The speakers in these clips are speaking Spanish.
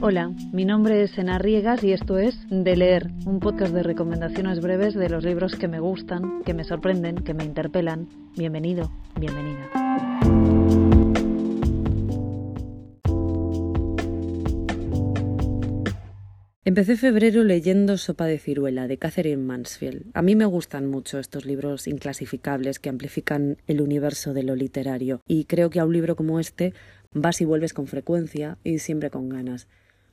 Hola, mi nombre es Ena Riegas y esto es De Leer, un podcast de recomendaciones breves de los libros que me gustan, que me sorprenden, que me interpelan. Bienvenido, bienvenida. Empecé febrero leyendo Sopa de ciruela de Catherine Mansfield. A mí me gustan mucho estos libros inclasificables que amplifican el universo de lo literario y creo que a un libro como este vas y vuelves con frecuencia y siempre con ganas.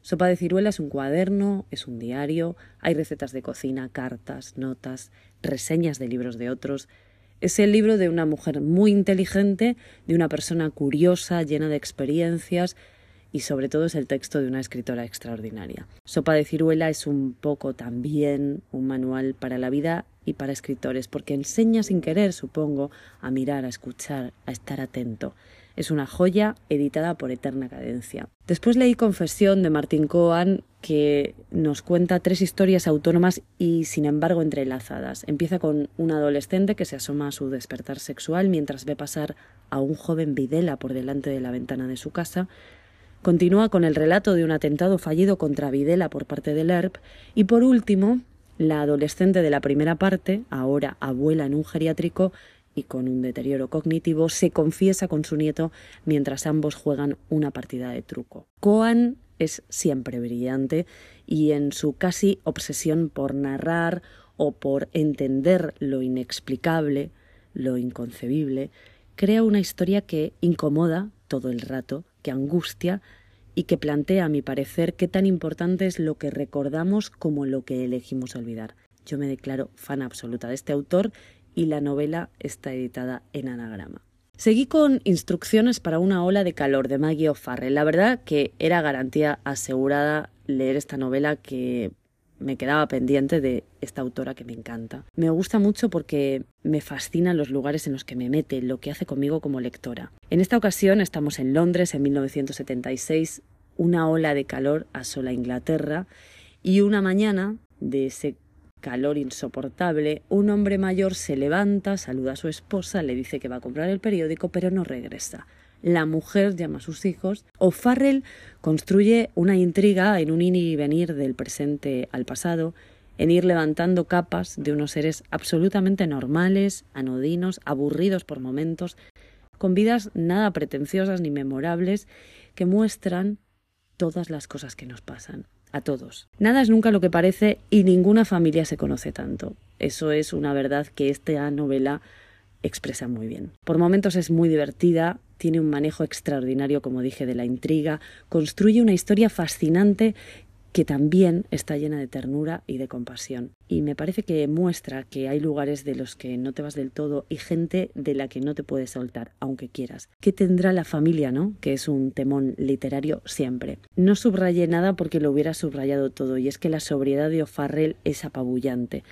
Sopa de ciruela es un cuaderno, es un diario, hay recetas de cocina, cartas, notas, reseñas de libros de otros. Es el libro de una mujer muy inteligente, de una persona curiosa, llena de experiencias, y sobre todo es el texto de una escritora extraordinaria. Sopa de ciruela es un poco también un manual para la vida y para escritores, porque enseña sin querer, supongo, a mirar, a escuchar, a estar atento. Es una joya editada por Eterna Cadencia. Después leí Confesión de Martín Coan, que nos cuenta tres historias autónomas y sin embargo entrelazadas. Empieza con un adolescente que se asoma a su despertar sexual mientras ve pasar a un joven Videla por delante de la ventana de su casa. Continúa con el relato de un atentado fallido contra Videla por parte del ERP. Y por último, la adolescente de la primera parte, ahora abuela en un geriátrico, y con un deterioro cognitivo, se confiesa con su nieto mientras ambos juegan una partida de truco. Coan es siempre brillante y en su casi obsesión por narrar o por entender lo inexplicable, lo inconcebible, crea una historia que incomoda todo el rato, que angustia y que plantea, a mi parecer, qué tan importante es lo que recordamos como lo que elegimos olvidar. Yo me declaro fan absoluta de este autor y la novela está editada en anagrama. Seguí con Instrucciones para una ola de calor de Maggie O'Farrell. La verdad que era garantía asegurada leer esta novela que me quedaba pendiente de esta autora que me encanta. Me gusta mucho porque me fascinan los lugares en los que me mete, lo que hace conmigo como lectora. En esta ocasión estamos en Londres en 1976, una ola de calor asola Inglaterra y una mañana de ese calor insoportable, un hombre mayor se levanta, saluda a su esposa, le dice que va a comprar el periódico, pero no regresa. La mujer llama a sus hijos. O Farrell construye una intriga en un ir y venir del presente al pasado, en ir levantando capas de unos seres absolutamente normales, anodinos, aburridos por momentos, con vidas nada pretenciosas ni memorables, que muestran todas las cosas que nos pasan a todos. Nada es nunca lo que parece y ninguna familia se conoce tanto. Eso es una verdad que esta novela expresa muy bien. Por momentos es muy divertida, tiene un manejo extraordinario, como dije, de la intriga, construye una historia fascinante que también está llena de ternura y de compasión. Y me parece que muestra que hay lugares de los que no te vas del todo y gente de la que no te puedes soltar, aunque quieras. ¿Qué tendrá la familia, no? Que es un temón literario siempre. No subrayé nada porque lo hubiera subrayado todo, y es que la sobriedad de O'Farrell es apabullante.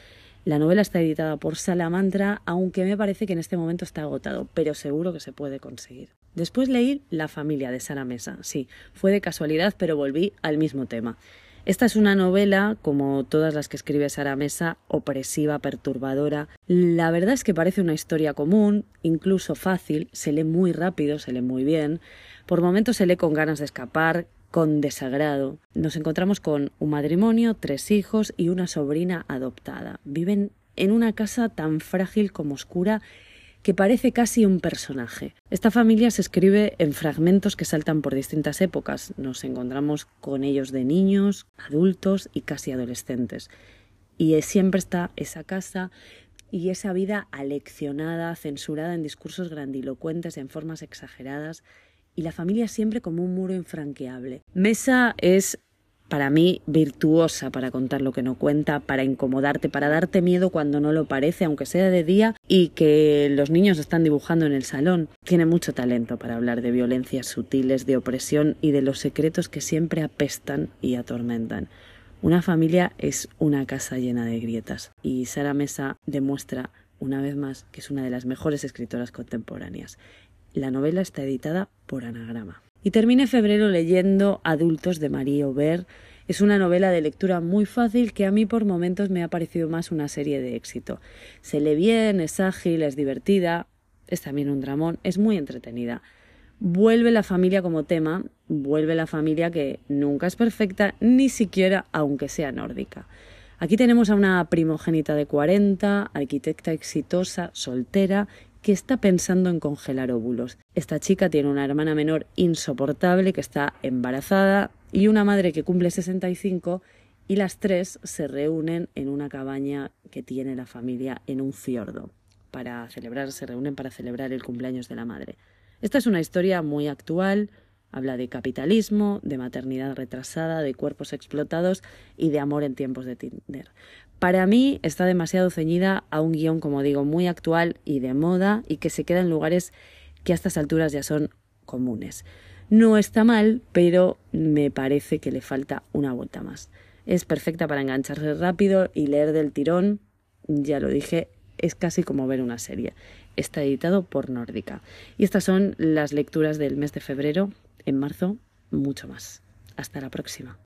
La novela está editada por Salamantra, aunque me parece que en este momento está agotado, pero seguro que se puede conseguir. Después leí La familia de Sara Mesa. Sí, fue de casualidad, pero volví al mismo tema. Esta es una novela, como todas las que escribe Sara Mesa, opresiva, perturbadora. La verdad es que parece una historia común, incluso fácil, se lee muy rápido, se lee muy bien. Por momentos se lee con ganas de escapar, con desagrado. Nos encontramos con un matrimonio, tres hijos y una sobrina adoptada. Viven en una casa tan frágil como oscura que parece casi un personaje. Esta familia se escribe en fragmentos que saltan por distintas épocas. Nos encontramos con ellos de niños, adultos y casi adolescentes. Y siempre está esa casa y esa vida aleccionada, censurada en discursos grandilocuentes, en formas exageradas, y la familia siempre como un muro infranqueable. Mesa es para mí virtuosa para contar lo que no cuenta, para incomodarte, para darte miedo cuando no lo parece, aunque sea de día y que los niños están dibujando en el salón. Tiene mucho talento para hablar de violencias sutiles, de opresión y de los secretos que siempre apestan y atormentan. Una familia es una casa llena de grietas y Sara Mesa demuestra una vez más que es una de las mejores escritoras contemporáneas. La novela está editada por Anagrama. Y terminé febrero leyendo Adultos de Marie Aubert. Es una novela de lectura muy fácil que a mí por momentos me ha parecido más una serie de éxito. Se lee bien, es ágil, es divertida, es también un dramón, es muy entretenida. Vuelve la familia como tema, vuelve la familia que nunca es perfecta, ni siquiera aunque sea nórdica. Aquí tenemos a una primogénita de 40, arquitecta exitosa, soltera, que está pensando en congelar óvulos. Esta chica tiene una hermana menor insoportable que está embarazada y una madre que cumple 65 y las tres se reúnen en una cabaña que tiene la familia en un fiordo para celebrar, se reúnen para celebrar el cumpleaños de la madre. Esta es una historia muy actual, habla de capitalismo, de maternidad retrasada, de cuerpos explotados y de amor en tiempos de Tinder. Para mí está demasiado ceñida a un guion, como digo, muy actual y de moda y que se queda en lugares que a estas alturas ya son comunes. No está mal, pero me parece que le falta una vuelta más. Es perfecta para engancharse rápido y leer del tirón, ya lo dije, es casi como ver una serie. Está editado por Nórdica. Y estas son las lecturas del mes de febrero. En marzo, mucho más. Hasta la próxima.